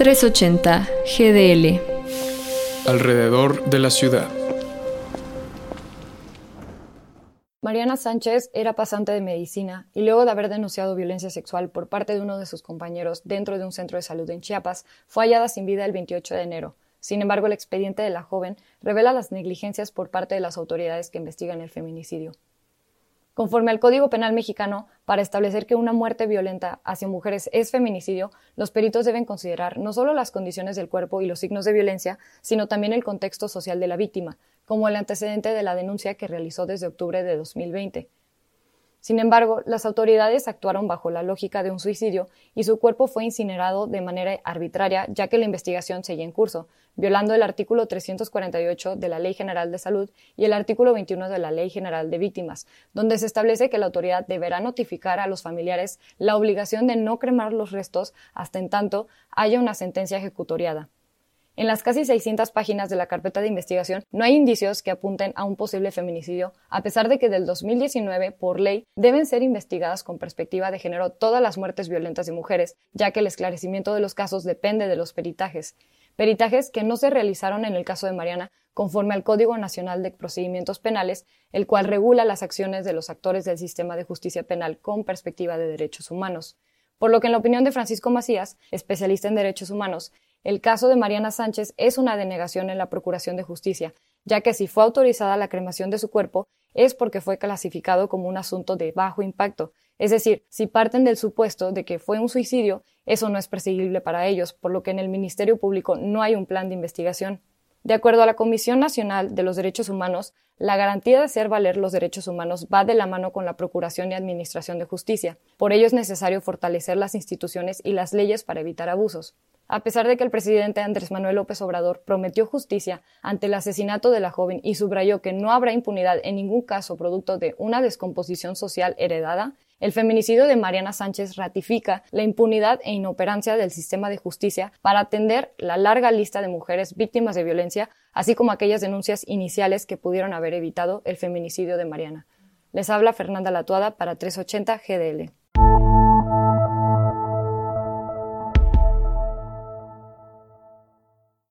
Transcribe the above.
380 GDL. Alrededor de la ciudad. Mariana Sánchez era pasante de medicina y luego de haber denunciado violencia sexual por parte de uno de sus compañeros dentro de un centro de salud en Chiapas, fue hallada sin vida el 28 de enero. Sin embargo, el expediente de la joven revela las negligencias por parte de las autoridades que investigan el feminicidio. Conforme al Código Penal mexicano, para establecer que una muerte violenta hacia mujeres es feminicidio, los peritos deben considerar no solo las condiciones del cuerpo y los signos de violencia, sino también el contexto social de la víctima, como el antecedente de la denuncia que realizó desde octubre de 2020. Sin embargo, las autoridades actuaron bajo la lógica de un suicidio y su cuerpo fue incinerado de manera arbitraria, ya que la investigación seguía en curso, violando el artículo 348 de la Ley General de Salud y el artículo 21 de la Ley General de Víctimas, donde se establece que la autoridad deberá notificar a los familiares la obligación de no cremar los restos hasta en tanto haya una sentencia ejecutoriada. En las casi 600 páginas de la carpeta de investigación no hay indicios que apunten a un posible feminicidio, a pesar de que del 2019, por ley, deben ser investigadas con perspectiva de género todas las muertes violentas de mujeres, ya que el esclarecimiento de los casos depende de los peritajes. Peritajes que no se realizaron en el caso de Mariana, conforme al Código Nacional de Procedimientos Penales, el cual regula las acciones de los actores del sistema de justicia penal con perspectiva de derechos humanos. Por lo que, en la opinión de Francisco Macías, especialista en derechos humanos, el caso de Mariana Sánchez es una denegación en la Procuración de Justicia, ya que si fue autorizada la cremación de su cuerpo es porque fue clasificado como un asunto de bajo impacto. Es decir, si parten del supuesto de que fue un suicidio, eso no es perseguible para ellos, por lo que en el Ministerio Público no hay un plan de investigación. De acuerdo a la Comisión Nacional de los Derechos Humanos, la garantía de hacer valer los derechos humanos va de la mano con la Procuración y Administración de Justicia. Por ello es necesario fortalecer las instituciones y las leyes para evitar abusos. A pesar de que el presidente Andrés Manuel López Obrador prometió justicia ante el asesinato de la joven y subrayó que no habrá impunidad en ningún caso producto de una descomposición social heredada, el feminicidio de Mariana Sánchez ratifica la impunidad e inoperancia del sistema de justicia para atender la larga lista de mujeres víctimas de violencia, así como aquellas denuncias iniciales que pudieron haber evitado el feminicidio de Mariana. Les habla Fernanda Latuada para 380 GDL.